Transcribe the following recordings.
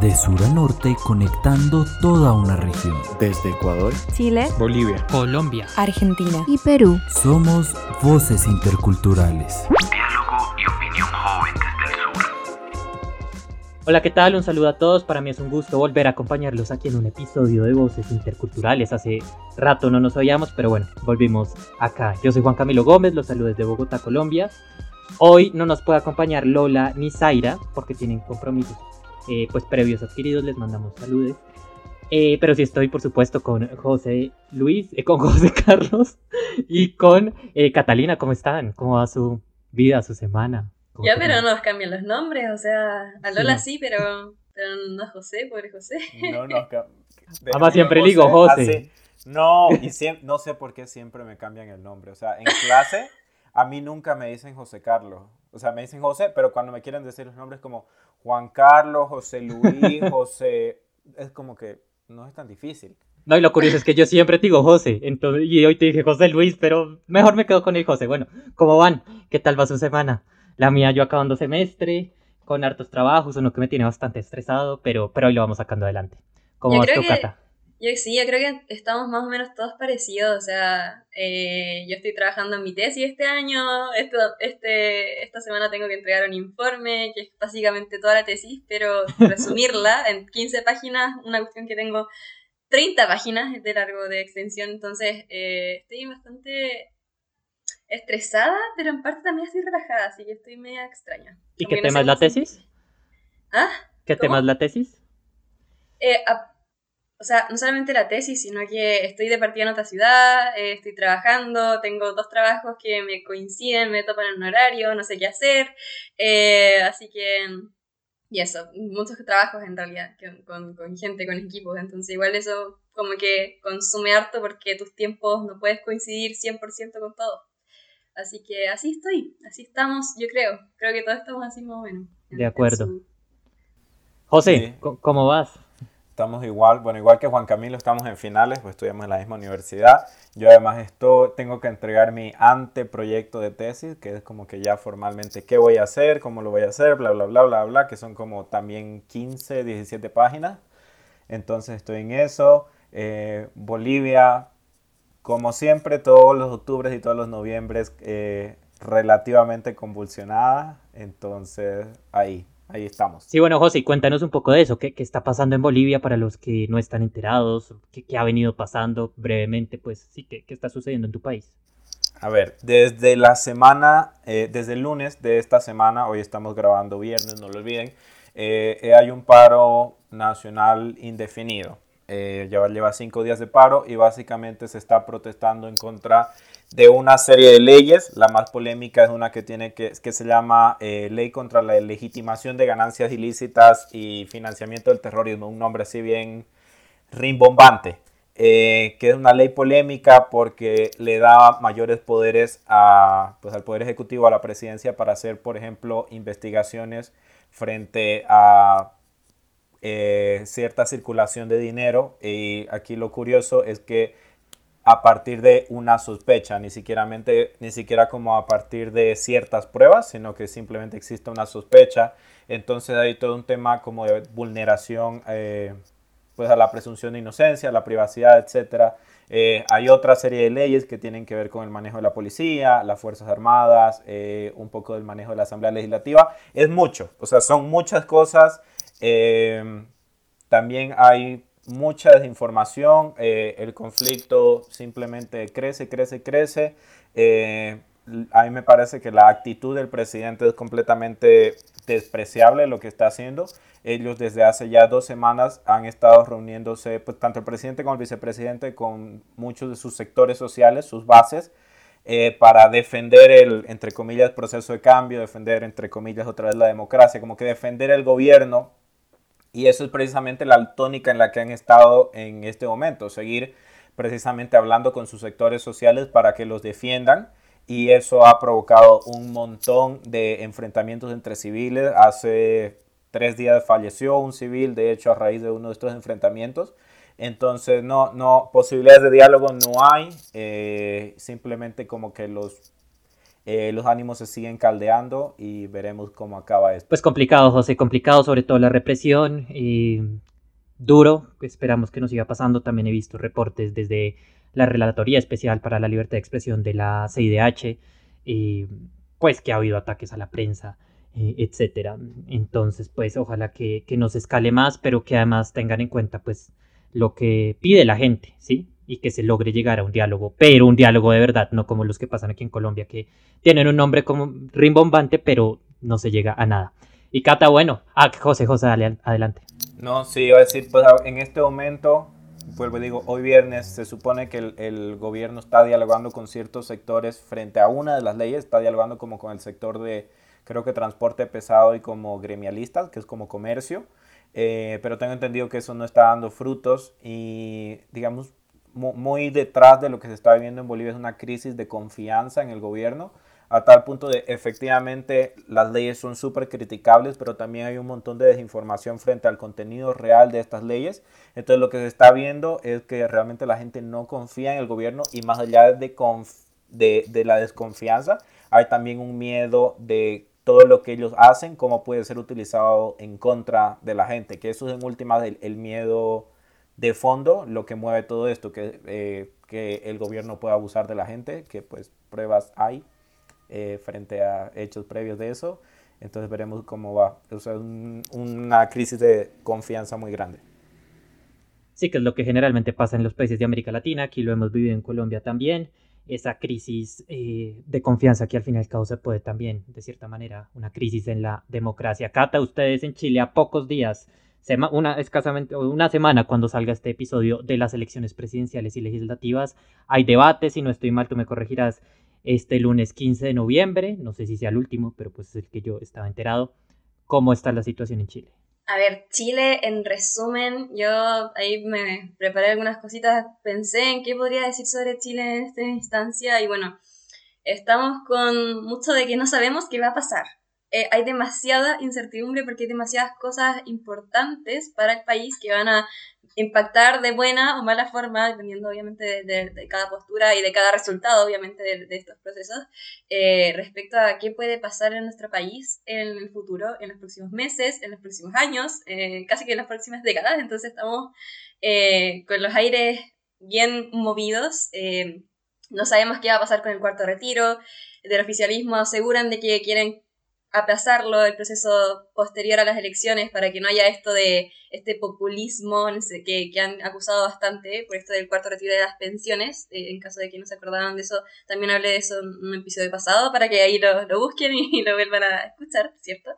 de sur a norte conectando toda una región. Desde Ecuador, Chile, Bolivia, Colombia, Argentina y Perú. Somos voces interculturales. Hola, ¿qué tal? Un saludo a todos. Para mí es un gusto volver a acompañarlos aquí en un episodio de Voces Interculturales. Hace rato no nos oíamos, pero bueno, volvimos acá. Yo soy Juan Camilo Gómez, los saludos de Bogotá, Colombia. Hoy no nos puede acompañar Lola ni Zaira porque tienen compromisos eh, pues previos adquiridos, les mandamos saludos. Eh, pero sí estoy, por supuesto, con José Luis, eh, con José Carlos y con Catalina. ¿Cómo están? ¿Cómo va su vida, su semana? Ya, pero no nos cambian los nombres, o sea, a Lola sí, pero, pero no a José, pobre José. No nos cambian. Además siempre digo José. No, y no sé por qué siempre me cambian el nombre. O sea, en clase a mí nunca me dicen José Carlos. O sea, me dicen José, pero cuando me quieren decir los nombres como Juan Carlos, José Luis, José, es como que no es tan difícil. No, y lo curioso es que yo siempre te digo José, entonces, y hoy te dije José Luis, pero mejor me quedo con el José. Bueno, ¿cómo van? ¿Qué tal va su semana? La mía, yo acabando semestre, con hartos trabajos, uno que me tiene bastante estresado, pero, pero hoy lo vamos sacando adelante. ¿Cómo vas tu, Cata? Yo sí, yo creo que estamos más o menos todos parecidos. O sea, eh, yo estoy trabajando en mi tesis este año. Este, esta semana tengo que entregar un informe, que es básicamente toda la tesis, pero resumirla en 15 páginas, una cuestión que tengo 30 páginas de largo de extensión. Entonces, eh, estoy bastante estresada, pero en parte también estoy relajada, así que estoy media extraña. ¿Y qué tema es la tesis? ¿Ah? ¿Qué tema es la tesis? Eh, o sea, no solamente la tesis, sino que estoy de partida en otra ciudad, eh, estoy trabajando, tengo dos trabajos que me coinciden, me topan en un horario, no sé qué hacer, eh, así que, y eso, muchos trabajos en realidad, con, con, gente, con equipos, entonces igual eso como que consume harto porque tus tiempos no puedes coincidir 100% con todo. Así que así estoy, así estamos, yo creo, creo que todos estamos así más o menos. De acuerdo. José, ¿cómo vas? Estamos igual, bueno, igual que Juan Camilo, estamos en finales, pues estudiamos en la misma universidad. Yo además esto, tengo que entregar mi anteproyecto de tesis, que es como que ya formalmente qué voy a hacer, cómo lo voy a hacer, bla, bla, bla, bla, bla, que son como también 15, 17 páginas. Entonces estoy en eso. Eh, Bolivia, como siempre, todos los octubres y todos los noviembres eh, relativamente convulsionada. Entonces ahí, ahí estamos. Sí, bueno, José, cuéntanos un poco de eso. ¿Qué, está pasando en Bolivia para los que no están enterados? ¿Qué, ha venido pasando brevemente? Pues sí, ¿qué, está sucediendo en tu país? A ver, desde la semana, eh, desde el lunes de esta semana, hoy estamos grabando viernes, no lo olviden, eh, eh, hay un paro nacional indefinido. Ya lleva cinco días de paro y básicamente se está protestando en contra de una serie de leyes. La más polémica es una que, tiene que, que se llama eh, Ley contra la legitimación de ganancias ilícitas y financiamiento del terrorismo, un nombre así bien rimbombante, eh, que es una ley polémica porque le da mayores poderes a, pues, al Poder Ejecutivo, a la presidencia, para hacer, por ejemplo, investigaciones frente a eh, cierta circulación de dinero. Y aquí lo curioso es que a partir de una sospecha, ni siquiera, como a partir de ciertas pruebas, sino que simplemente existe una sospecha. Entonces hay todo un tema como de vulneración eh, pues a la presunción de inocencia, a la privacidad, etc. Eh, hay otra serie de leyes que tienen que ver con el manejo de la policía, las Fuerzas Armadas, un poco del manejo de la Asamblea Legislativa. Es mucho, o sea, son muchas cosas. También hay mucha desinformación, eh, el conflicto simplemente crece, crece, crece. Eh, a mí me parece que la actitud del presidente es completamente despreciable lo que está haciendo. Ellos desde hace ya dos semanas han estado reuniéndose, pues, tanto el presidente como el vicepresidente, con muchos de sus sectores sociales, sus bases, eh, para defender el, entre comillas, proceso de cambio, defender, entre comillas, otra vez la democracia, como que defender el gobierno y eso es precisamente la tónica en la que han estado en este momento, seguir precisamente hablando con sus sectores sociales para que los defiendan y eso ha provocado un montón de enfrentamientos entre civiles. Hace tres días falleció un civil, de hecho, a raíz de uno de estos enfrentamientos. Entonces, no, no, posibilidades de diálogo no hay, eh, simplemente como que los, eh, los ánimos se siguen caldeando y veremos cómo acaba esto. Pues complicado, José, complicado sobre todo la represión y duro, esperamos que no siga pasando, también he visto reportes desde la Relatoría Especial para la Libertad de Expresión de la CIDH, y pues que ha habido ataques a la prensa, eh, etcétera. Entonces, pues ojalá que, que no se escale más, pero que además tengan en cuenta pues lo que pide la gente, ¿sí? Y que se logre llegar a un diálogo, pero un diálogo de verdad, no como los que pasan aquí en Colombia, que tienen un nombre como rimbombante, pero no se llega a nada. Y Cata, bueno, ah, José, José, dale, adelante. No, sí, iba a decir, pues en este momento, vuelvo digo, hoy viernes se supone que el, el, gobierno está dialogando con ciertos sectores frente a una de las leyes, está dialogando como con el sector de, creo que transporte pesado y como gremialistas, que es como comercio. Eh, pero tengo entendido que eso no está dando frutos y digamos muy detrás de lo que se está viviendo en Bolivia es una crisis de confianza en el gobierno a tal punto de efectivamente las leyes son súper criticables, pero también hay un montón de desinformación frente al contenido real de estas leyes. Entonces lo que se está viendo es que realmente la gente no confía en el gobierno y más allá de, de, la desconfianza, hay también un miedo de todo lo que ellos hacen, cómo puede ser utilizado en contra de la gente, que eso es en última el, el miedo de fondo, lo que mueve todo esto, que, eh, que el gobierno pueda abusar de la gente, que pues pruebas hay eh, frente a hechos previos de eso, entonces veremos cómo va. O sea, un, una crisis de confianza muy grande. Sí, que es lo que generalmente pasa en los países de América Latina, aquí lo hemos vivido en Colombia también esa crisis eh, de confianza que al final causa puede también, de cierta manera, una crisis en la democracia. Cata, ustedes en Chile a pocos días, una, escasamente una semana cuando salga este episodio de las elecciones presidenciales y legislativas, hay debates, si no estoy mal, tú me corregirás, este lunes 15 de noviembre, no sé si sea el último, pero pues es el que yo estaba enterado. ¿Cómo está la situación en Chile? A ver, Chile, en resumen, yo ahí me preparé algunas cositas, pensé en qué podría decir sobre Chile en esta instancia y bueno, estamos con mucho de que no sabemos qué va a pasar. Eh, hay demasiada incertidumbre porque hay demasiadas cosas importantes para el país que van a impactar de buena o mala forma, dependiendo obviamente de, cada postura y de cada resultado, obviamente, de, estos procesos, eh, respecto a qué puede pasar en nuestro país en el futuro, en los próximos meses, en los próximos años, eh, casi que en las próximas décadas. Entonces estamos eh, con los aires bien movidos. no sabemos qué va a pasar con el cuarto retiro. Del oficialismo aseguran de que quieren aplazarlo, el proceso posterior a las elecciones, para que no haya esto de este populismo que, que han acusado bastante por esto del cuarto retiro de las pensiones. Eh, en caso de que no se acordaban de eso, también hablé de eso en un episodio pasado, para que ahí lo, lo busquen y, lo vuelvan a escuchar, ¿cierto?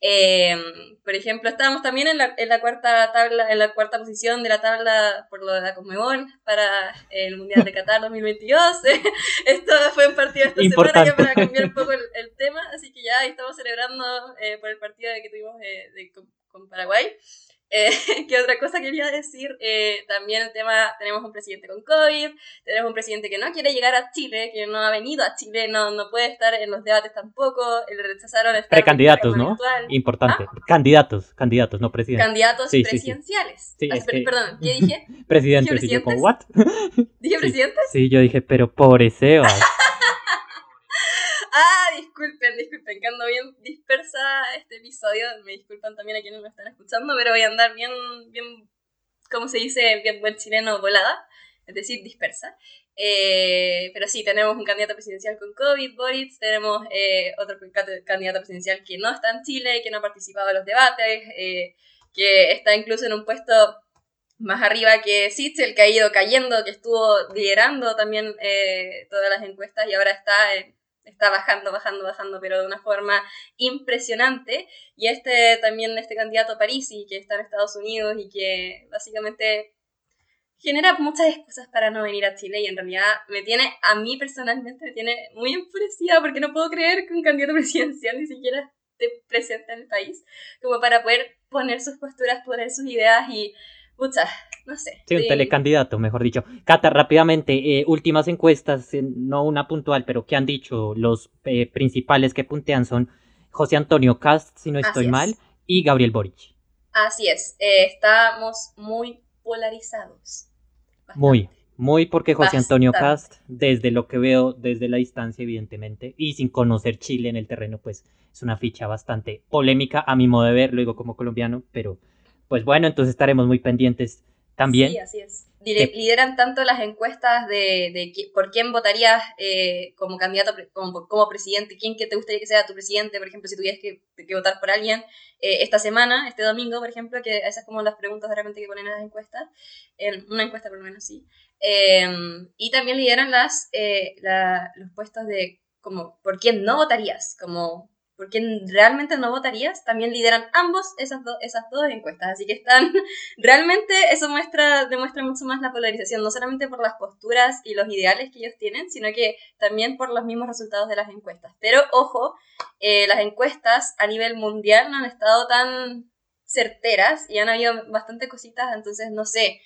Eh, por ejemplo, estábamos también en la, en la, cuarta tabla, en la cuarta posición de la tabla por lo de la Conmebol para el Mundial de Qatar 2022. Esto fue un partido esta semana para cambiar un poco el, el, tema, así que ya estamos celebrando eh, por el partido que tuvimos eh, de, con, con Paraguay. Eh, ¿Qué otra cosa quería decir? Eh, también el tema, tenemos un presidente con COVID, tenemos un presidente que no quiere llegar a Chile, que no ha venido a Chile, no, no puede estar en los debates tampoco, le rechazaron estar Precandidatos, ¿no? Importante. ¿Ah? Candidatos, candidatos, no presidentes. Candidatos sí, presidenciales. Sí, sí. Ah, perdón, ¿qué dije? Presidente, ¿Dije yo con what? ¿Dije presidentes? Sí, yo dije, pero pobre Sebas. Disculpen, disculpen, que ando bien dispersa este episodio. Me disculpan también a quienes me están escuchando, pero voy a andar bien, bien, ¿cómo se dice? Bien buen chileno volada, es decir, dispersa. Eh, pero sí, tenemos un candidato presidencial con COVID, Boris, tenemos eh, otro candidato presidencial que no está en Chile, que no ha participado en los debates, eh, que está incluso en un puesto más arriba que Sitzel, que ha ido cayendo, que estuvo liderando también todas las encuestas y ahora está en está bajando, bajando, bajando, pero de una forma impresionante. Y este también, este candidato Parisi, que está en Estados Unidos y que básicamente genera muchas excusas para no venir a Chile y en realidad me tiene, a mí personalmente, me tiene muy enfurecida porque no puedo creer que un candidato presidencial ni siquiera esté presente en el país, como para poder poner sus posturas, poner sus ideas y Pucha, no sé. Sí, un telecandidato, mejor dicho. Cata, rápidamente, eh, últimas encuestas, eh, no una puntual, pero que han dicho los eh, principales que puntean son José Antonio Cast, si no estoy mal, y Gabriel Boric. Así es, estamos muy polarizados. Bastante. Muy, muy porque José Antonio Bastante. Cast, desde lo que veo desde la distancia, evidentemente, y sin conocer Chile en el terreno, pues es una ficha bastante polémica a mi modo de ver, lo digo como colombiano, pero pues bueno, entonces estaremos muy pendientes también. Sí, así es. Que- Lideran tanto las encuestas de, de por quién votarías eh, como candidato, como, como presidente, quién que te gustaría que sea tu presidente, por ejemplo, si tuvieras que, que votar por alguien eh, esta semana, este domingo, por ejemplo, que esas como las preguntas de repente que ponen en las encuestas, en una encuesta por lo menos, sí. Eh, y también lideran las, eh, la- los puestos de como por quién no votarías, como por quién realmente no votarías, también lideran ambos esas, do- esas dos encuestas, así que están realmente eso muestra, demuestra mucho más la polarización, no solamente por las posturas y los ideales que ellos tienen, sino que también por los mismos resultados de las encuestas. Pero ojo, eh, las encuestas a nivel mundial no han estado tan certeras y han habido bastante cositas, entonces no sé,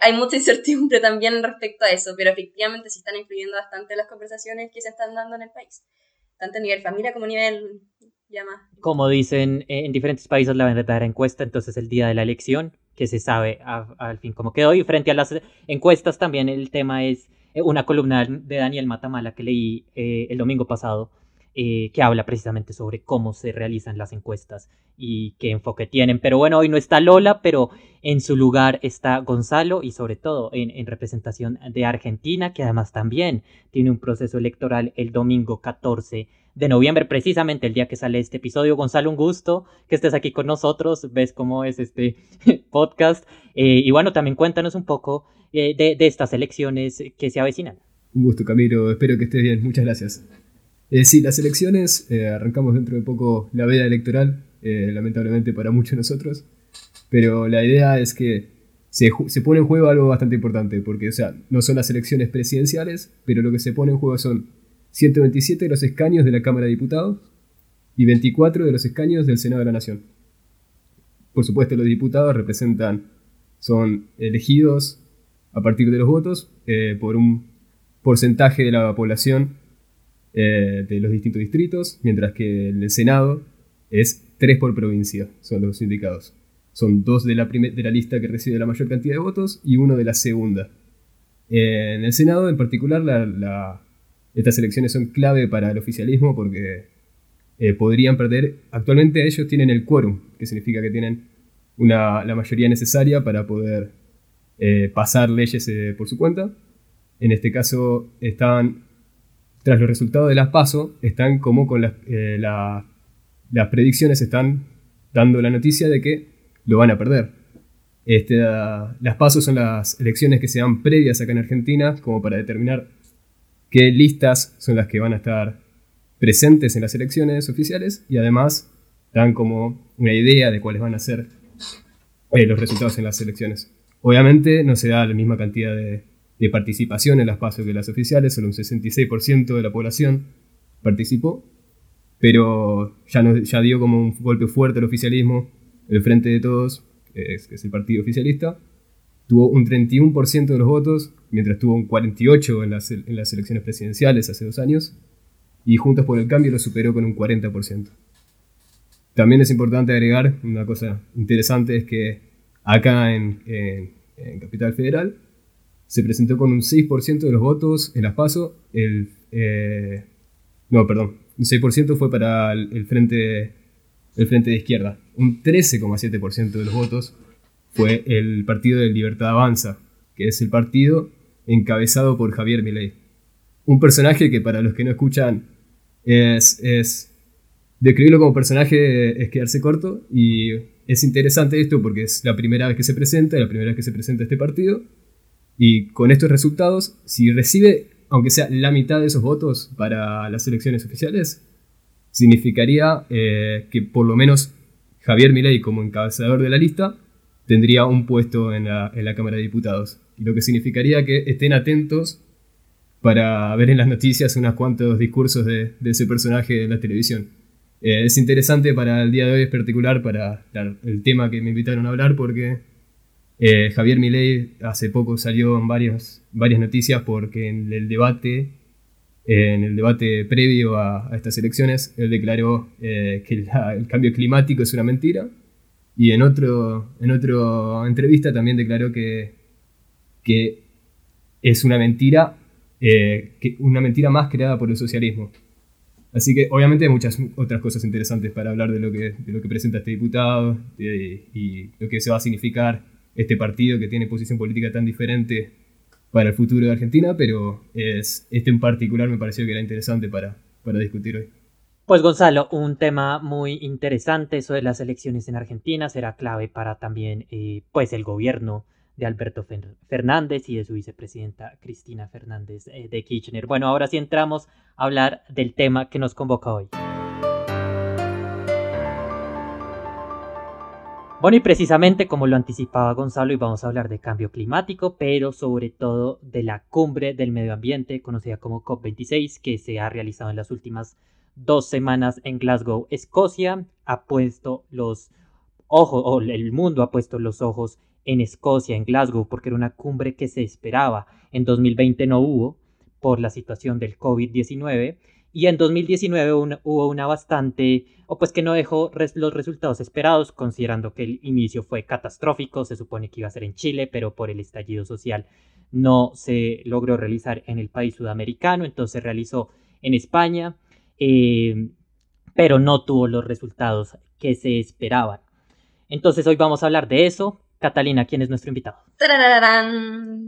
hay, mucha incertidumbre también respecto a eso, pero efectivamente sí están influyendo bastante las conversaciones que se están dando en el país, tanto a nivel familia como a nivel ya más. Como dicen eh, en diferentes países la verdadera encuesta, entonces el día de la elección, que se sabe a- al fin cómo quedó. Y frente a las encuestas también el tema es eh, una columna de Daniel Matamala que leí eh, el domingo pasado, eh, que habla precisamente sobre cómo se realizan las encuestas y qué enfoque tienen. Pero bueno, hoy no está Lola, pero en su lugar está Gonzalo y sobre todo en, en representación de Argentina, que además también tiene un proceso electoral el domingo 14 de noviembre, precisamente el día que sale este episodio. Gonzalo, un gusto que estés aquí con nosotros, ves cómo es este podcast. Eh, y bueno, también cuéntanos un poco eh, de, de estas elecciones que se avecinan. Un gusto, Camilo. Espero que estés bien. Muchas gracias. Eh, sí, las elecciones, eh, arrancamos dentro de poco la veda electoral, eh, lamentablemente para muchos de nosotros, pero la idea es que se, se pone en juego algo bastante importante, porque, o sea, no son las elecciones presidenciales, pero lo que se pone en juego son 127 de los escaños de la Cámara de Diputados y 24 de los escaños del Senado de la Nación. Por supuesto, los diputados representan, son elegidos a partir de los votos eh, por un porcentaje de la población eh, de los distintos distritos, mientras que en el Senado es 3 por provincia, son los indicados. Son dos de la, de la lista que recibe la mayor cantidad de votos y uno de la segunda. En el Senado, en particular, la- la- estas elecciones son clave para el oficialismo porque eh, podrían perder. Actualmente ellos tienen el quórum, que significa que tienen una, la mayoría necesaria para poder eh, pasar leyes por su cuenta. En este caso, están, tras los resultados de las PASO, están como con las, eh, la- las predicciones, están dando la noticia de que lo van a perder. Este, ah, las PASO son las elecciones que se dan previas acá en Argentina, como para determinar qué listas son las que van a estar presentes en las elecciones oficiales y además dan como una idea de cuáles van a ser eh, los resultados en las elecciones. Obviamente no se da la misma cantidad de, de participación en las PASO que las oficiales, solo un 66% de la población participó, pero ya, ya dio como un golpe fuerte al oficialismo, el Frente de Todos, que es, el partido oficialista, tuvo un 31% de los votos, mientras tuvo un 48% en las, en las elecciones presidenciales hace dos años, y Juntos por el Cambio lo superó con un 40%. También es importante agregar una cosa interesante, es que acá en- en Capital Federal se presentó con un 6% de los votos en las PASO, el, eh, no, perdón, un 6% fue para el, frente, el frente de izquierda, un 13,7% de los votos fue el Partido de Libertad Avanza, que es el partido encabezado por Javier Milei. Un personaje que para los que no escuchan es, es describirlo como personaje es quedarse corto y es interesante esto porque es la primera vez que se presenta, la primera vez que se presenta este partido y con estos resultados, si recibe, aunque sea la mitad de esos votos para las elecciones oficiales, significaría eh, que por lo menos Javier Milei como encabezador de la lista tendría un puesto en la, en la Cámara de Diputados. Y lo que significaría que estén atentos para ver en las noticias unos cuantos discursos de, de ese personaje en la televisión. Eh, es interesante para el día de hoy, en particular para la- el tema que me invitaron a hablar, porque eh, Javier Milei hace poco salió en varias, noticias porque en el debate, en el debate previo a, estas elecciones, él declaró eh, que el cambio climático es una mentira Y en otro, en otra entrevista también declaró que, que es una mentira, eh, que una mentira más creada por el socialismo. Así que obviamente hay muchas otras cosas interesantes para hablar de lo que, de lo que presenta este diputado y lo que se va a significar este partido que tiene posición política tan diferente para el futuro de Argentina, pero es, este en particular me pareció que era interesante para, para discutir hoy. Pues Gonzalo, un tema muy interesante, eso de las elecciones en Argentina será clave para también eh, pues el gobierno de Alberto Fernández y de su vicepresidenta Cristina Fernández eh, de Kirchner. Bueno, ahora sí entramos a hablar del tema que nos convoca hoy. Bueno, y precisamente como lo anticipaba Gonzalo, íbamos a hablar de cambio climático, pero sobre todo de la cumbre del medio ambiente, conocida como COP26, que se ha realizado en las últimas dos semanas en Glasgow, Escocia. Ha puesto los ojos, o el mundo ha puesto los ojos en Escocia, en Glasgow, porque era una cumbre que se esperaba. En 2020 no hubo por la situación del COVID-19 y en 2019 hubo una bastante, o pues que no dejó los resultados esperados, considerando que el inicio fue catastrófico, se supone que iba a ser en Chile, pero por el estallido social no se logró realizar en el país sudamericano, entonces se realizó en España, eh, pero no tuvo los resultados que se esperaban. Entonces hoy vamos a hablar de eso, Catalina, ¿quién es nuestro invitado?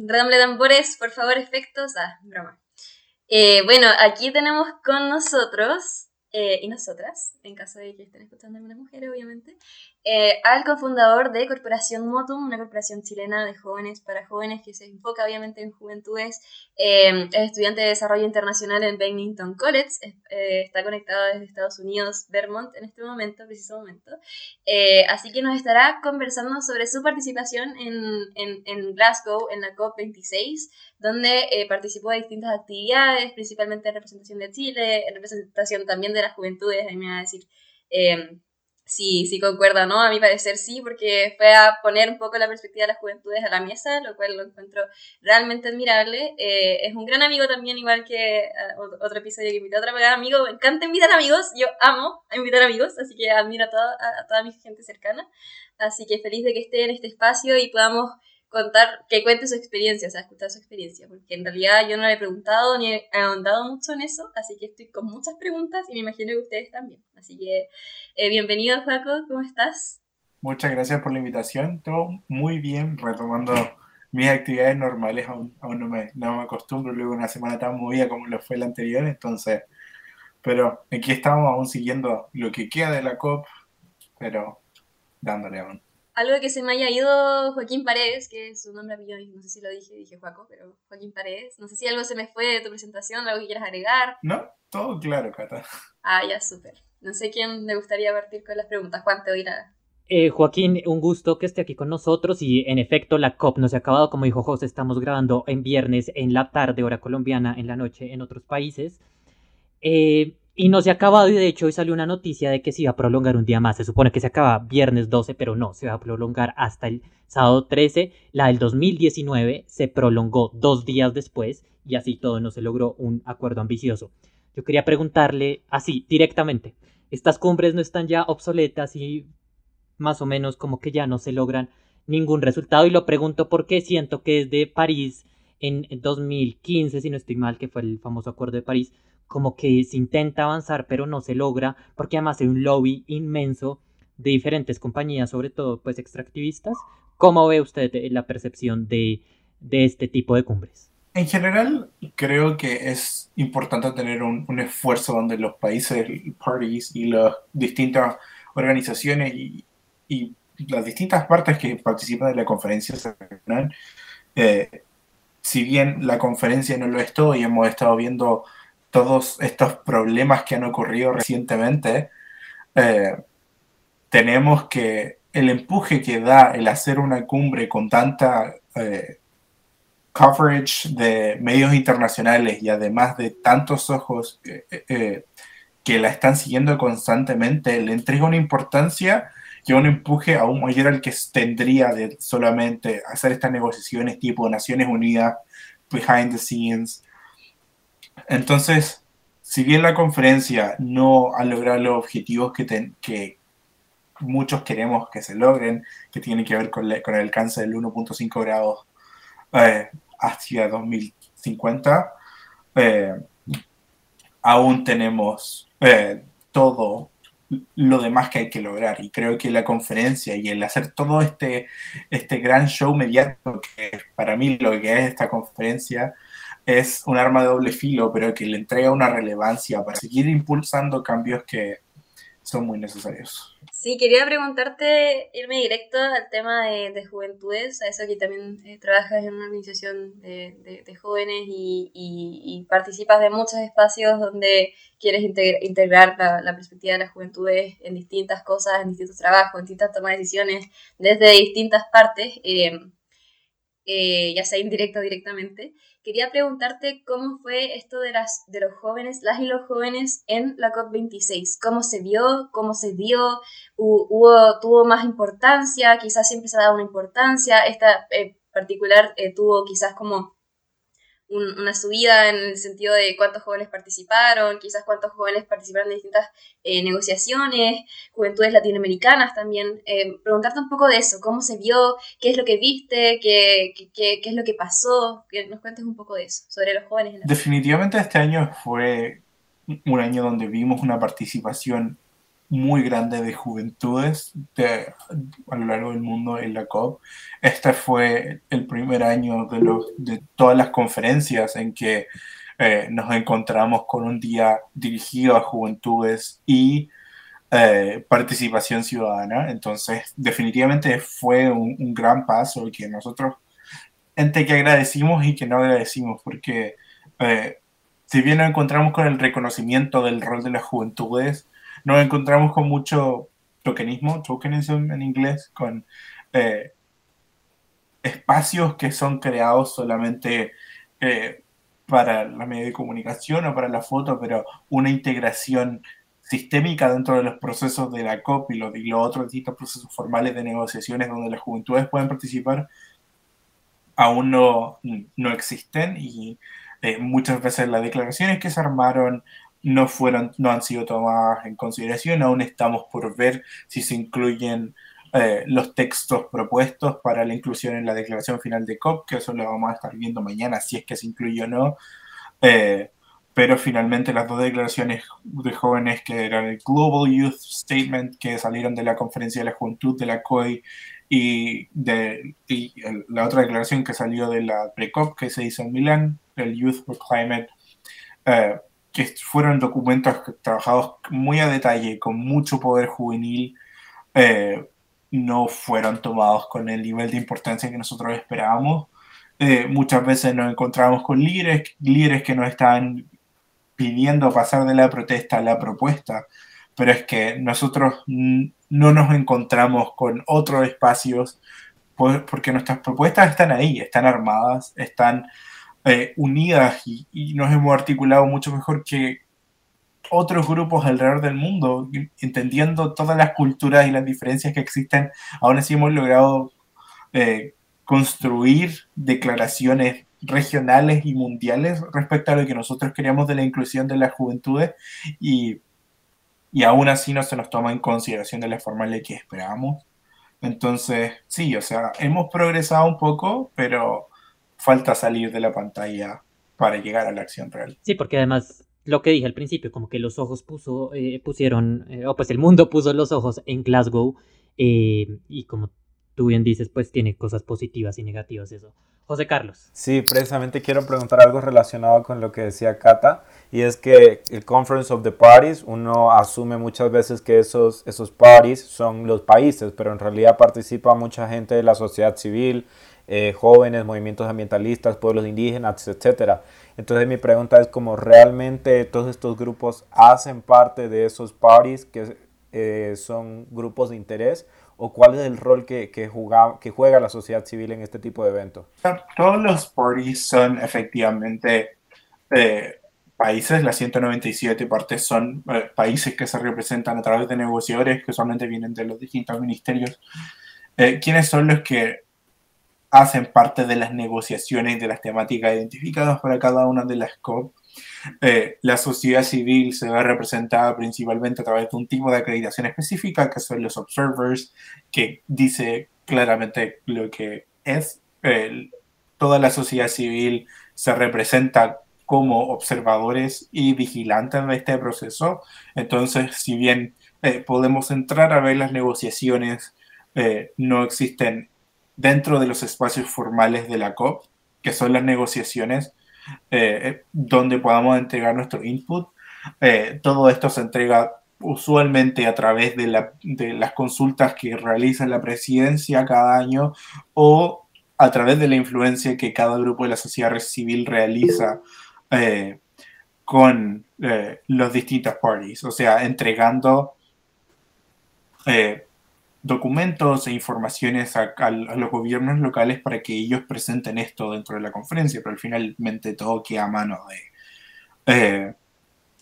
Redoble tambores, por favor, efectos. Ah, broma. Eh, bueno, aquí tenemos con nosotros eh, y nosotras, en caso de que estén escuchando algunas mujeres, obviamente, eh, al cofundador de Corporación Motum, una corporación chilena de jóvenes para jóvenes que se enfoca obviamente en juventudes. es estudiante de desarrollo internacional en Bennington College, está conectado desde Estados Unidos, Vermont, en este momento, preciso momento. así que nos estará conversando sobre su participación en, en, en Glasgow, en la COP26 donde eh, participó de distintas actividades, principalmente en representación de Chile, en representación también de las juventudes, a mí me va a decir eh, si, si concuerda o no, a mi parecer sí, porque fue a poner un poco la perspectiva de las juventudes a la mesa, lo cual lo encuentro realmente admirable. Eh, es un gran amigo también, igual que otro episodio que invité a otro gran amigo, me encanta invitar amigos, yo amo invitar amigos, así que admiro a toda, a toda mi gente cercana, así que feliz de que esté en este espacio y podamos contar, que cuente su experiencia, o sea, escuchar su experiencia, porque en realidad yo no le he preguntado ni he ahondado mucho en eso, así que estoy con muchas preguntas y me imagino que ustedes también. Así que eh, bienvenido, Paco, ¿cómo estás? Muchas gracias por la invitación, todo muy bien, retomando mis actividades normales, aún, aún no, me, no me acostumbro luego una semana tan movida como lo fue la anterior, entonces, pero aquí estamos aún siguiendo lo que queda de la COP, pero dándole aún algo que se me haya ido Joaquín Paredes, que es su nombre mío, no sé si lo dije, dije Joaco, pero Joaquín Paredes. No sé si algo se me fue de tu presentación, algo que quieras agregar. No, todo claro, Cata. Ah, ya, súper. No sé quién le gustaría partir con las preguntas. Juan, te oirá. Eh, Joaquín, un gusto que esté aquí con nosotros y en efecto la COP no se ha acabado, como dijo José, estamos grabando en viernes en la tarde, hora colombiana, en la noche en otros países. Eh, y no se ha acabado y de hecho hoy salió una noticia de que se iba a prolongar un día más. Se supone que se acaba viernes 12, pero no, se va a prolongar hasta el sábado 13. La del 2019 se prolongó dos días después y así todo no se logró un acuerdo ambicioso. Yo quería preguntarle así, directamente, ¿estas cumbres no están ya obsoletas y más o menos como que ya no se logran ningún resultado? Y lo pregunto porque siento que desde París en 2015, si no estoy mal, que fue el famoso acuerdo de París, como que se intenta avanzar pero no se logra porque además hay un lobby inmenso de diferentes compañías, sobre todo pues extractivistas. ¿Cómo ve usted la percepción de, de este tipo de cumbres? En general, creo que es importante tener un, un esfuerzo donde los países, parties y las distintas organizaciones y, y, las distintas partes que participan de la conferencia eh, si bien la conferencia no lo es todo y hemos estado viendo todos estos problemas que han ocurrido recientemente, eh, tenemos que el empuje que da el hacer una cumbre con tanta eh, coverage de medios internacionales y además de tantos ojos eh, que la están siguiendo constantemente, le entrega una importancia y un empuje aún mayor al que tendría de solamente hacer estas negociaciones tipo Naciones Unidas, behind the scenes, entonces, si bien la conferencia no ha logrado los objetivos que, muchos queremos que se logren, que tienen que ver con, el alcance del 1.5 grados eh, hacia 2050, eh, aún tenemos eh, todo lo demás que hay que lograr. Y creo que la conferencia y el hacer todo este, este gran show mediático, que para mí lo que es esta conferencia, es un arma de doble filo, pero que le entrega una relevancia para seguir impulsando cambios que son muy necesarios. Sí, quería preguntarte, irme directo al tema de, juventudes, a eso que también eh, trabajas en una organización de, jóvenes y, participas de muchos espacios donde quieres integrar la, perspectiva de las juventudes en distintas cosas, en distintos trabajos, en distintas tomas de decisiones, desde distintas partes, eh, eh, ya sea indirecto o directamente. Quería preguntarte cómo fue esto de, las, de los jóvenes, las y los jóvenes en la COP26. ¿Cómo se vio? ¿Cómo se dio? ¿Hubo, ¿Tuvo más importancia? Quizás siempre se ha dado una importancia. Esta eh, particular eh, tuvo quizás como una subida en el sentido de cuántos jóvenes participaron, quizás cuántos jóvenes participaron en distintas eh, negociaciones, juventudes latinoamericanas también. Eh, preguntarte un poco de eso, cómo se vio, qué es lo que viste, qué, qué, qué, es lo que pasó, que nos cuentes un poco de eso, sobre los jóvenes. Definitivamente este año fue un año donde vimos una participación muy grande de juventudes de, a lo largo del mundo en la COP. Este fue el primer año de, todas las conferencias en que eh, nos encontramos con un día dirigido a juventudes y eh, participación ciudadana. Entonces, definitivamente fue un, un, gran paso que nosotros, entre que agradecimos y que no agradecimos, porque eh, si bien nos encontramos con el reconocimiento del rol de las juventudes, nos encontramos con mucho tokenismo, tokenism en inglés, con eh, espacios que son creados solamente eh, para la media de comunicación o para la foto, pero una integración sistémica dentro de los procesos de la COP y los, y otros distintos procesos formales de negociaciones donde las juventudes pueden participar, aún no, no existen y eh, muchas veces las declaraciones que se armaron no, fueron, no han sido tomadas en consideración. Aún estamos por ver si se incluyen eh, los textos propuestos para la inclusión en la declaración final de COP, que eso lo vamos a estar viendo mañana, si es que se incluye o no. Eh, pero finalmente las dos declaraciones de jóvenes que eran el Global Youth Statement, que salieron de la Conferencia de la Juventud de la COI, y, de, la otra declaración que salió de la pre-COP que se hizo en Milán, el Youth for Climate, eh, que fueron documentos trabajados muy a detalle, con mucho poder juvenil, eh, no fueron tomados con el nivel de importancia que nosotros esperábamos. Eh, muchas veces nos encontramos con líderes, líderes que nos están pidiendo pasar de la protesta a la propuesta, pero es que nosotros no nos encontramos con otros espacios porque nuestras propuestas están ahí, están armadas, están eh, unidas y, nos hemos articulado mucho mejor que otros grupos alrededor del mundo, entendiendo todas las culturas y las diferencias que existen, aún así hemos logrado eh, construir declaraciones regionales y mundiales respecto a lo que nosotros queríamos de la inclusión de las juventudes y, y aún así no se nos toma en consideración de la forma en la que esperábamos. Entonces, sí, o sea, hemos progresado un poco, pero falta salir de la pantalla para llegar a la acción real. Sí, porque además lo que dije al principio, como que los ojos puso, eh, pusieron, eh, o pues el mundo puso los ojos en Glasgow eh, y como tú bien dices, pues tiene cosas positivas y negativas eso. José Carlos. Sí, precisamente quiero preguntar algo relacionado con lo que decía Cata, y es que el Conference of the Parties, uno asume muchas veces que esos, esos parties son los países, pero en realidad participa mucha gente de la sociedad civil, eh, jóvenes, movimientos ambientalistas, pueblos indígenas, etcétera. Entonces mi pregunta es cómo realmente todos estos grupos hacen parte de esos parties que eh, son grupos de interés o cuál es el rol que, juega la sociedad civil en este tipo de eventos. Todos los parties son efectivamente eh, países, las 197 partes son países que se representan a través de negociadores que usualmente vienen de los distintos ministerios. ¿Quiénes son los que hacen parte de las negociaciones de las temáticas identificadas para cada una de las COP. Eh, la sociedad civil se ve representada principalmente a través de un tipo de acreditación específica, que son los observers, que dice claramente lo que es. toda la sociedad civil se representa como observadores y vigilantes de este proceso. Entonces, si bien eh, podemos entrar a ver las negociaciones, eh, no existen dentro de los espacios formales de la COP, que son las negociaciones, eh, donde podamos entregar nuestro input. todo esto se entrega usualmente a través de, las consultas que realiza la presidencia cada año o a través de la influencia que cada grupo de la sociedad civil realiza con los distintos parties, o sea, entregando eh, documentos e informaciones a, los gobiernos locales para que ellos presenten esto dentro de la conferencia, pero finalmente todo queda a mano de eh,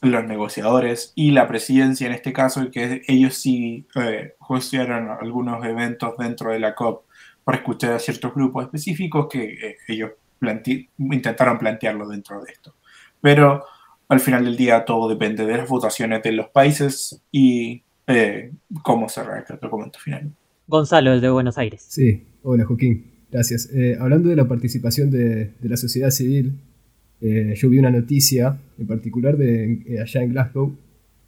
los negociadores y la presidencia en este caso, que ellos sí eh, algunos eventos dentro de la COP para escuchar a ciertos grupos específicos que eh, ellos intentaron plantearlo dentro de esto. Pero al final del día todo depende de las votaciones de los países y eh, cómo cerrar el documento final. Gonzalo, desde Buenos Aires. Sí, hola Joaquín, gracias. Eh, hablando de la participación de, la sociedad civil, eh, yo vi una noticia en particular de allá en Glasgow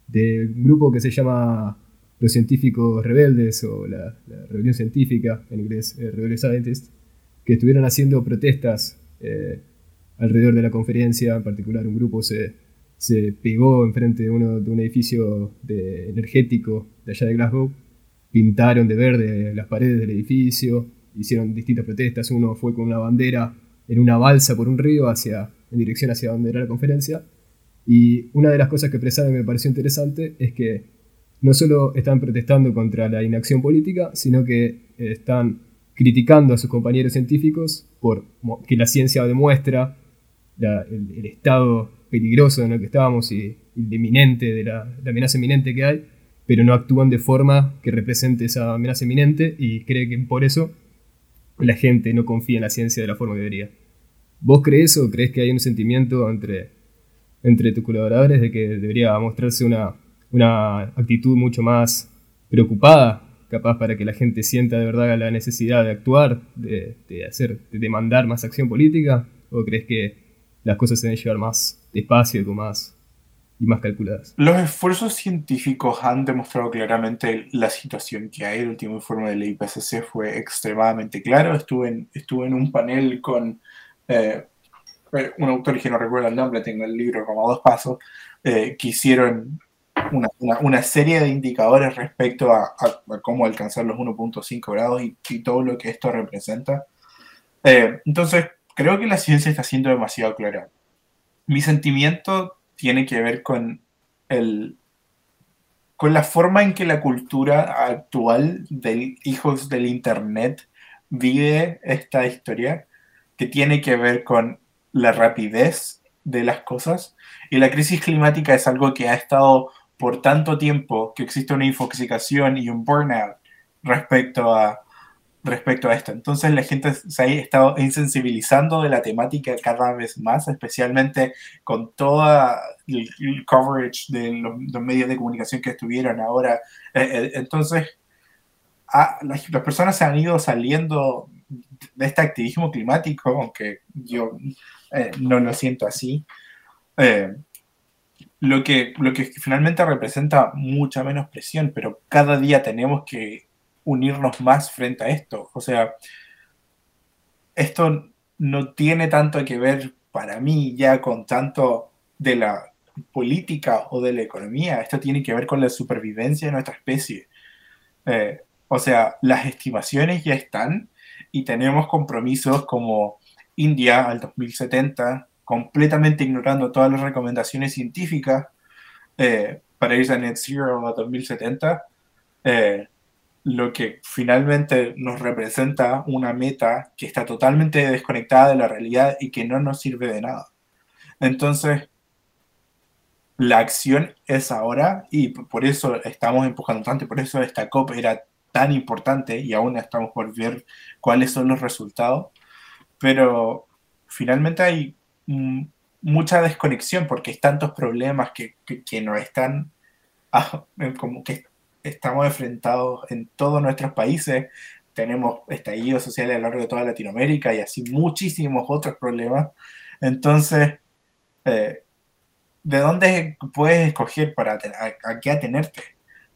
de un grupo que se llama los científicos rebeldes o la, rebelión científica, en inglés Rebellion Scientists, que estuvieron haciendo protestas alrededor de la conferencia, en particular un grupo se se pegó enfrente de, uno, de un edificio energético de allá de Glasgow, pintaron de verde las paredes del edificio, hicieron distintas protestas, uno fue con una bandera en una balsa por un río hacia, en dirección hacia donde era la conferencia, y una de las cosas que expresaron que me pareció interesante es que no solo están protestando contra la inacción política, sino que están criticando a sus compañeros científicos por que la ciencia demuestra el, estado peligroso en el que estábamos y, el inminente, de la, amenaza inminente que hay, pero no actúan de forma que represente esa amenaza inminente y cree que por eso la gente no confía en la ciencia de la forma que debería. ¿Vos crees o crees que hay un sentimiento entre, entre tus colaboradores de que debería mostrarse una, una actitud mucho más preocupada, capaz para que la gente sienta de verdad la necesidad de actuar, de, de hacer, de demandar más acción política? ¿O crees que las cosas se deben llevar más despacio y más, y más calculadas. Los esfuerzos científicos han demostrado claramente la situación que hay. El último informe de la IPCC fue extremadamente claro. Estuve en, estuve en un panel con eh, un autor que no recuerdo el nombre, tengo el libro como dos pasos, eh, que hicieron una, una, serie de indicadores respecto a, cómo alcanzar los 1.5 grados y, y, todo lo que esto representa. Eh, entonces, creo que la ciencia está siendo demasiado clara. Mi sentimiento tiene que ver con el con la forma en que la cultura actual de hijos del internet vive esta historia que tiene que ver con la rapidez de las cosas y la crisis climática es algo que ha estado por tanto tiempo que existe una infoxicación y un burnout respecto a respecto a esto. Entonces la gente se ha estado insensibilizando de la temática cada vez más, especialmente con todo el, coverage de los, medios de comunicación que estuvieron ahora. Eh, eh, entonces, las, personas se han ido saliendo de este activismo climático, aunque yo eh, no lo siento así. lo, que, lo que finalmente representa mucha menos presión, pero cada día tenemos que unirnos más frente a esto. O sea, esto no tiene tanto que ver para mí ya con tanto de la política o de la economía, esto tiene que ver con la supervivencia de nuestra especie. Eh, o sea, las estimaciones ya están y tenemos compromisos como India al 2070, completamente ignorando todas las recomendaciones científicas eh, para irse a net zero al 2070. Eh, lo que finalmente nos representa una meta que está totalmente desconectada de la realidad y que no nos sirve de nada. Entonces, la acción es ahora y por eso estamos empujando tanto, por eso esta COP era tan importante y aún estamos por ver cuáles son los resultados, pero finalmente hay mucha desconexión porque hay tantos problemas que, que, nos están, ah, como que estamos enfrentados en todos nuestros países. Tenemos estallidos sociales a lo largo de toda Latinoamérica y así muchísimos otros problemas. Entonces, eh, ¿de dónde puedes escoger para a, qué atenerte?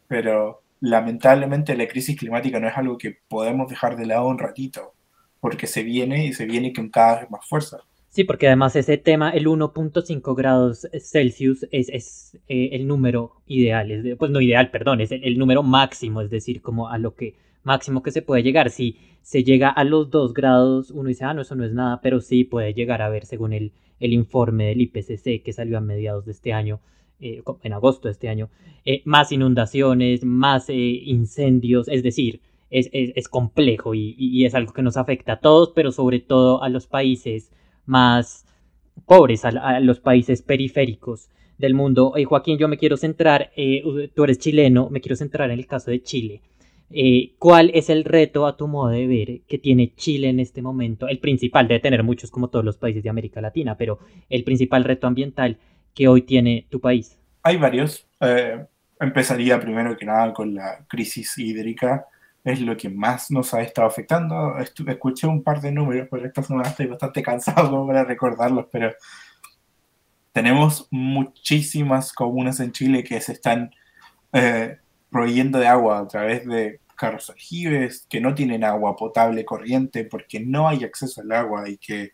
Pero lamentablemente la crisis climática no es algo que podemos dejar de lado un ratito, porque se viene y se viene con cada vez más fuerza. Sí, porque además ese tema, el 1.5 grados Celsius, es, eh, el número ideal, es pues no ideal, perdón, es el, número máximo, es decir, como a lo que máximo que se puede llegar. Si se llega a los 2 grados, uno dice, ah, no, eso no es nada, pero sí puede llegar a ver, según el, informe del IPCC que salió a mediados de este año, eh, en agosto de este año, eh, más inundaciones, más incendios, es decir, es, complejo y es algo que nos afecta a todos, pero sobre todo a los países más pobres, a, los países periféricos del mundo. y Joaquín, yo me quiero centrar, eh, tú eres chileno, me quiero centrar en el caso de Chile. Eh, ¿Cuál es el reto, a tu modo de ver, que tiene Chile en este momento? El principal, debe tener muchos como todos los países de América Latina, pero el principal reto ambiental que hoy tiene tu país. Hay varios. Eh, empezaría primero que nada con la crisis hídrica es lo que más nos ha estado afectando. escuché un par de números, pero esta semana estoy bastante cansado para recordarlos, pero tenemos muchísimas comunas en Chile que se están eh, proveyendo de agua a través de carros aljibes, que no tienen agua potable corriente porque no hay acceso al agua y que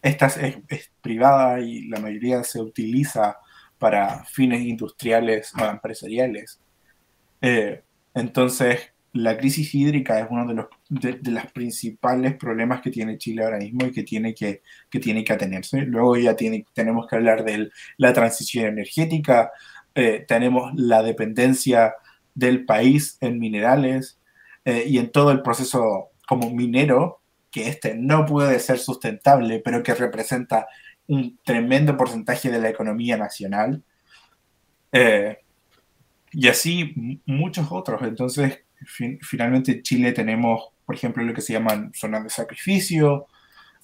esta es, privada y la mayoría se utiliza para fines industriales o empresariales. Eh, entonces, la crisis hídrica es uno de los de, principales problemas que tiene Chile ahora mismo y que tiene que, que tiene que atenerse. Luego ya tiene, tenemos que hablar de la transición energética, eh, tenemos la dependencia del país en minerales eh, y en todo el proceso como minero, que este no puede ser sustentable, pero que representa un tremendo porcentaje de la economía nacional. Eh, y así muchos otros. Entonces, finalmente en Chile tenemos, por ejemplo, lo que se llaman zonas de sacrificio,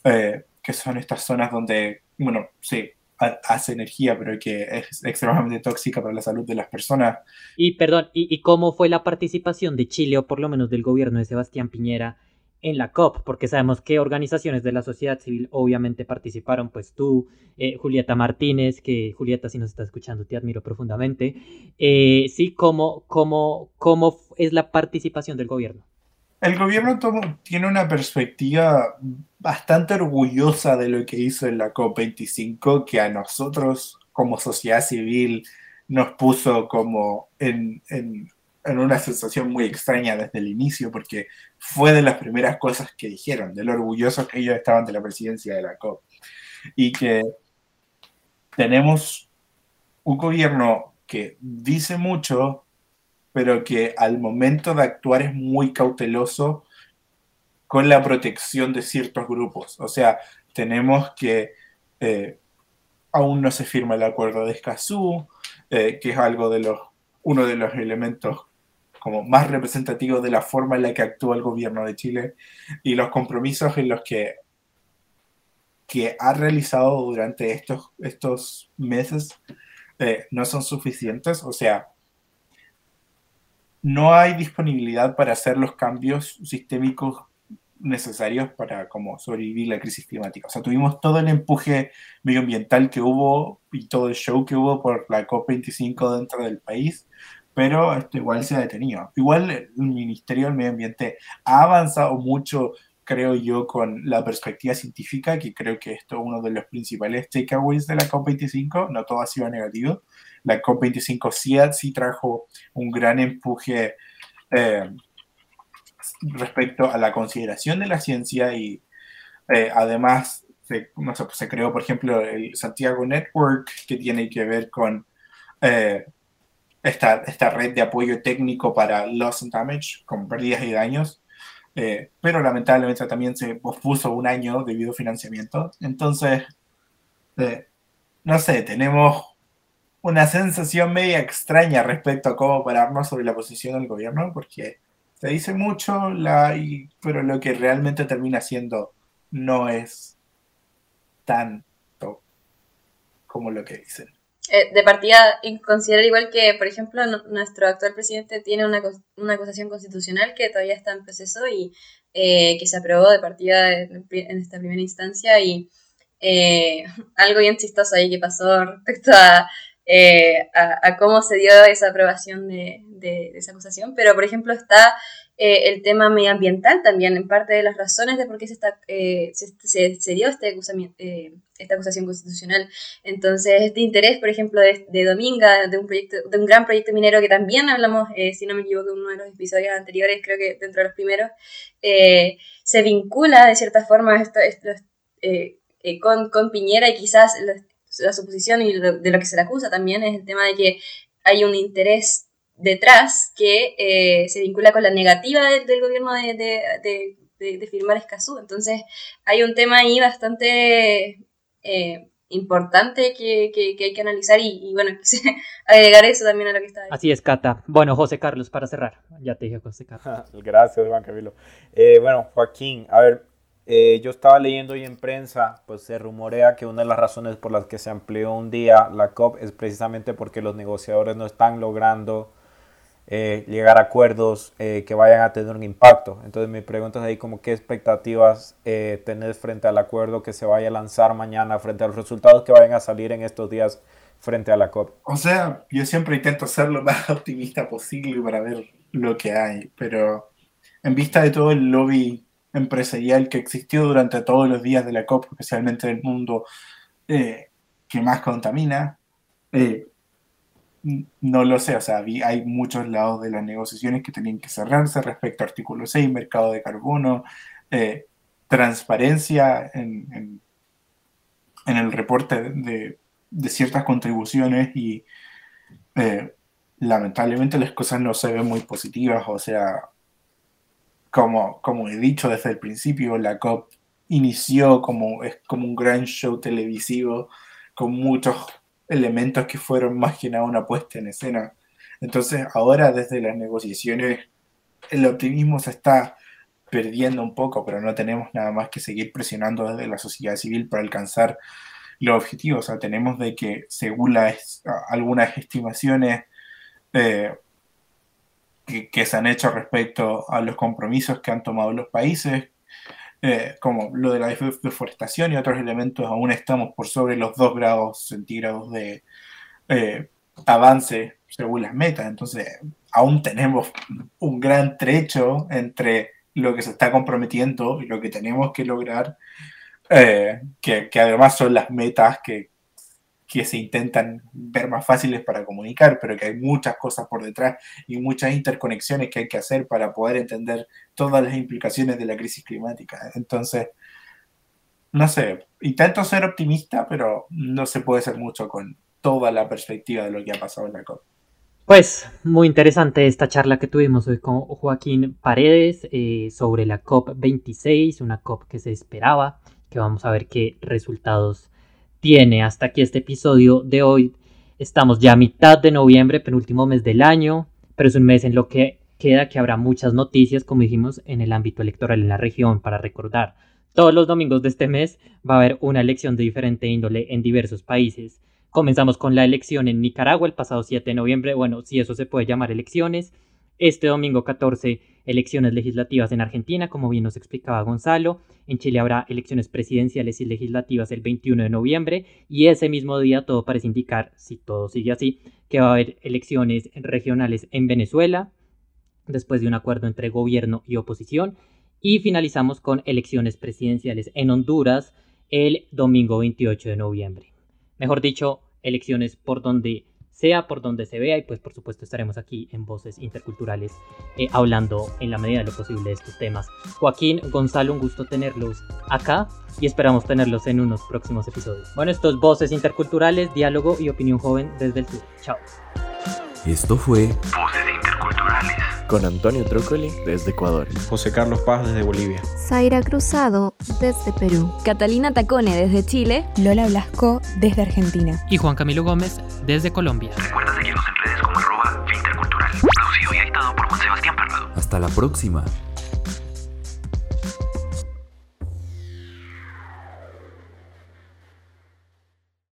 eh, que son estas zonas donde, bueno, sí, hace energía, pero que es extremadamente tóxica para la salud de las personas. Y perdón, ¿y, cómo fue la participación de Chile, o por lo menos del gobierno de Sebastián Piñera, en la COP, porque sabemos que organizaciones de la sociedad civil obviamente participaron, pues tú, eh, Julieta Martínez, que Julieta si nos está escuchando te admiro profundamente, eh, sí, ¿cómo, cómo, ¿cómo es la participación del gobierno? El gobierno tiene una perspectiva bastante orgullosa de lo que hizo en la COP25, que a nosotros como sociedad civil nos puso como en en una sensación muy extraña desde el inicio, porque fue de las primeras cosas que dijeron, de lo orgullosos que ellos estaban de la presidencia de la COP. Y que tenemos un gobierno que dice mucho, pero que al momento de actuar es muy cauteloso con la protección de ciertos grupos. O sea, tenemos que eh, aún no se firma el acuerdo de Escazú, eh, que es algo de los, uno de los elementos como más representativo de la forma en la que actúa el gobierno de Chile y los compromisos en los que, que ha realizado durante estos, estos meses eh, no son suficientes. O sea, no hay disponibilidad para hacer los cambios sistémicos necesarios para como sobrevivir la crisis climática. O sea, tuvimos todo el empuje medioambiental que hubo y todo el show que hubo por la COP25 dentro del país, pero esto igual se ha detenido. Igual el Ministerio del Medio Ambiente ha avanzado mucho, creo yo, con la perspectiva científica, que creo que esto es uno de los principales takeaways de la COP25, no todo ha sido negativo. La COP25 sí, sí trajo un gran empuje eh, respecto a la consideración de la ciencia y eh, además se, se, creó, por ejemplo, el Santiago Network, que tiene que ver con... Eh, esta, esta red de apoyo técnico para loss and damage, con pérdidas y daños, eh, pero lamentablemente también se pospuso un año debido a financiamiento. Entonces, eh, no sé, tenemos una sensación media extraña respecto a cómo pararnos sobre la posición del gobierno, porque se dice mucho, la, y- pero lo que realmente termina siendo no es tanto como lo que dicen. Eh, de partida, considerar igual que, por ejemplo, nu- nuestro actual presidente tiene una, una acusación constitucional que todavía está en proceso y eh, que se aprobó de partida en, esta primera instancia y eh, algo bien chistoso ahí que pasó respecto a, eh, a, a cómo se dio esa aprobación de- de esa acusación, pero por ejemplo está eh, el tema medioambiental también, en parte de las razones de por qué se, está, eh, se, se- se dio este eh, esta acusación constitucional. Entonces, este interés, por ejemplo, de, de Dominga, de un, proyecto, de un gran proyecto minero que también hablamos, eh, si no me equivoco, en uno de los episodios anteriores, creo que dentro de los primeros, eh, se vincula de cierta forma esto, eh, con, con Piñera y quizás la, la suposición y lo- de lo que se le acusa también es el tema de que hay un interés detrás que eh, se vincula con la negativa de- del gobierno de, de, de- de- de firmar Escazú. Entonces, hay un tema ahí bastante eh, importante que, que- que hay que analizar y, y bueno, quise agregar eso también a lo que estaba diciendo. Así es, Cata. Bueno, José Carlos, para cerrar. Ya te dije José Carlos. Gracias, Juan Camilo. Eh, bueno, Joaquín, a ver, eh, yo estaba leyendo hoy en prensa, pues se rumorea que una de las razones por las que se amplió un día la COP es precisamente porque los negociadores no están logrando eh, llegar a acuerdos eh, que vayan a tener un impacto. Entonces mi pregunta es ahí como qué expectativas eh, tenés frente al acuerdo que se vaya a lanzar mañana, frente a los resultados que vayan a salir en estos días frente a la COP. O sea, yo siempre intento ser lo más optimista posible para ver lo que hay, pero en vista de todo el lobby empresarial que existió durante todos los días de la COP, especialmente en el mundo eh, que más contamina, eh, no lo sé, o sea, hay muchos lados de las negociaciones que tenían que cerrarse respecto a artículo 6, mercado de carbono, eh, transparencia en, en- en el reporte de, de ciertas contribuciones y eh, lamentablemente las cosas no se ven muy positivas, o sea, como, como he dicho desde el principio, la COP inició como, es como un gran show televisivo con muchos elementos que fueron más que nada una puesta en escena. Entonces ahora desde las negociaciones el optimismo se está perdiendo un poco, pero no tenemos nada más que seguir presionando desde la sociedad civil para alcanzar los objetivos. O sea, tenemos de que según algunas estimaciones eh, que se han hecho respecto a los compromisos que han tomado los países, eh, como lo de la def- deforestación y otros elementos, aún estamos por sobre los 2 grados centígrados de eh, avance según las metas. Entonces, aún tenemos un gran trecho entre lo que se está comprometiendo y lo que tenemos que lograr, eh, que además son las metas que, que se intentan ver más fáciles para comunicar, pero que hay muchas cosas por detrás y muchas interconexiones que hay que hacer para poder entender todas las implicaciones de la crisis climática. Entonces, no sé, intento ser optimista, pero no se puede ser mucho con toda la perspectiva de lo que ha pasado en la COP. Pues muy interesante esta charla que tuvimos hoy con Joaquín Paredes eh, sobre la COP26, una COP que se esperaba, que vamos a ver qué resultados tiene. Hasta aquí este episodio de hoy. Estamos ya a mitad de noviembre, penúltimo mes del año, pero es un mes en lo que queda que habrá muchas noticias, como dijimos, en el ámbito electoral en la región, para recordar. Todos los domingos de este mes va a haber una elección de diferente índole en diversos países. Comenzamos con la elección en Nicaragua el pasado 7 de noviembre, bueno, si eso se puede llamar elecciones. Este domingo 14, elecciones legislativas en Argentina, como bien nos explicaba Gonzalo. En Chile habrá elecciones presidenciales y legislativas el 21 de noviembre. Y ese mismo día todo parece indicar, si todo sigue así, que va a haber elecciones regionales en Venezuela, después de un acuerdo entre gobierno y oposición. Y finalizamos con elecciones presidenciales en Honduras el domingo 28 de noviembre mejor dicho, elecciones por donde sea, por donde se vea, y pues por supuesto estaremos aquí en Voces Interculturales eh, hablando en la medida de lo posible de estos temas. Joaquín, Gonzalo, un gusto tenerlos acá y esperamos tenerlos en unos próximos episodios. Bueno, esto es Voces Interculturales, diálogo y opinión joven desde el sur. Chao. Esto fue Voces interculturales. Con Antonio Trócoli desde Ecuador. José Carlos Paz desde Bolivia. Zaira Cruzado desde Perú. Catalina Tacone desde Chile. Lola Blasco desde Argentina. Y Juan Camilo Gómez desde Colombia. Recuerda seguirnos en redes como arroba Fe intercultural. Producido y editado por Juan Sebastián Parrado. Hasta la próxima.